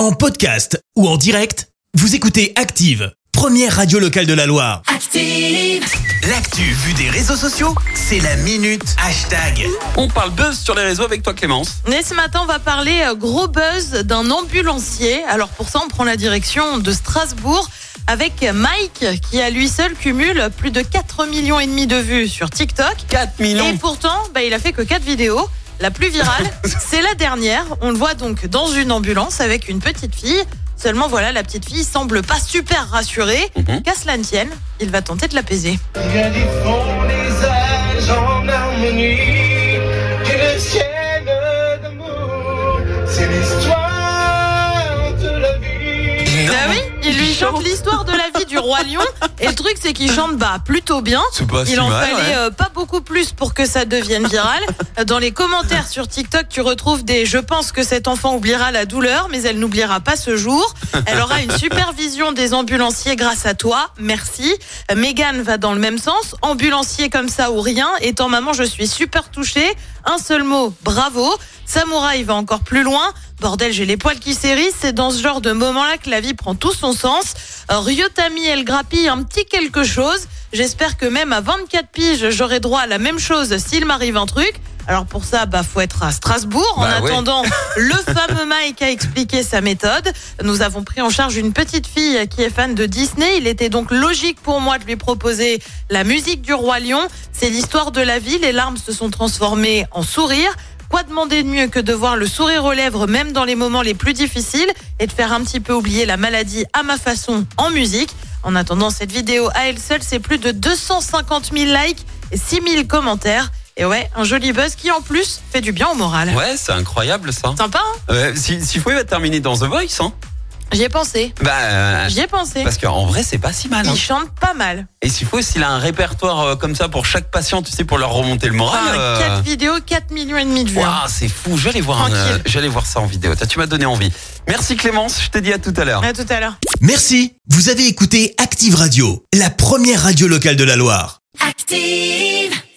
En podcast ou en direct, vous écoutez Active, première radio locale de la Loire. Active. L'actu vue des réseaux sociaux, c'est la minute hashtag. On parle buzz sur les réseaux avec toi Clémence. Et ce matin, on va parler euh, gros buzz d'un ambulancier. Alors pour ça, on prend la direction de Strasbourg avec Mike qui à lui seul cumule plus de 4 millions et demi de vues sur TikTok. 4 Et millions. pourtant, bah, il a fait que 4 vidéos. La plus virale, c'est la dernière. On le voit donc dans une ambulance avec une petite fille. Seulement voilà, la petite fille semble pas super rassurée. Mhm. Qu'à cela ne tienne, il va tenter de l'apaiser. Bien du fond des âges en harmonie, qu'une ciel d'amour, c'est l'histoire de la vie. Ah oui, il lui chante l'histoire de la vie du roi lion. Et le truc, c'est qu'il chante bah plutôt bien. Pas si Il en mal, fallait ouais. euh, pas beaucoup plus pour que ça devienne viral. Dans les commentaires sur TikTok, tu retrouves des je pense que cet enfant oubliera la douleur, mais elle n'oubliera pas ce jour. Elle aura une supervision des ambulanciers grâce à toi. Merci. Megan va dans le même sens. Ambulancier comme ça ou rien. Étant maman, je suis super touchée. Un seul mot, bravo. Samouraï va encore plus loin. Bordel, j'ai les poils qui s'hérissent. C'est dans ce genre de moment-là que la vie prend tout son sens. Ryotami, elle grappille un petit quelque chose. J'espère que même à 24 piges, j'aurai droit à la même chose s'il m'arrive un truc. Alors pour ça, bah faut être à Strasbourg. En Bah ouais. attendant, le fameux Mike a expliqué sa méthode. Nous avons pris en charge une petite fille qui est fan de Disney. Il était donc logique pour moi de lui proposer la musique du roi lion. C'est l'histoire de la vie. Les larmes se sont transformées en sourires. Quoi demander de mieux que de voir le sourire aux lèvres même dans les moments les plus difficiles et de faire un petit peu oublier la maladie à ma façon en musique. En attendant, cette vidéo à elle seule, c'est plus de 250 000 likes et 6 000 commentaires. Et ouais, un joli buzz qui en plus fait du bien au moral. Ouais, c'est incroyable ça. Sympa, hein? Ouais, si, terminer dans The Voice, hein, J'y ai pensé. bah, euh, J'y ai pensé. parce qu'en vrai, c'est pas si mal. hein. Il chante pas mal. Et s'il faut, s'il a un répertoire euh, comme ça pour chaque patient, tu sais, pour leur remonter le moral. Enfin, euh, 4 vidéos, 4 millions et demi de vues. hein. Waouh, c'est fou. Je vais aller voir, un, euh, Tranquille. je vais aller voir ça en vidéo. Tu m'as donné envie. Merci Clémence. Je te dis à tout à l'heure. À tout à l'heure. Merci, vous avez écouté Active Radio, la première radio locale de la Loire. Active.